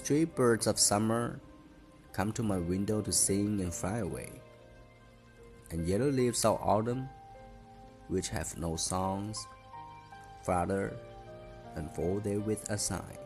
Stray birds of summer come to my window to sing and fly away. And yellow leaves of autumn, which have no songs, flutter and fall there with a sigh.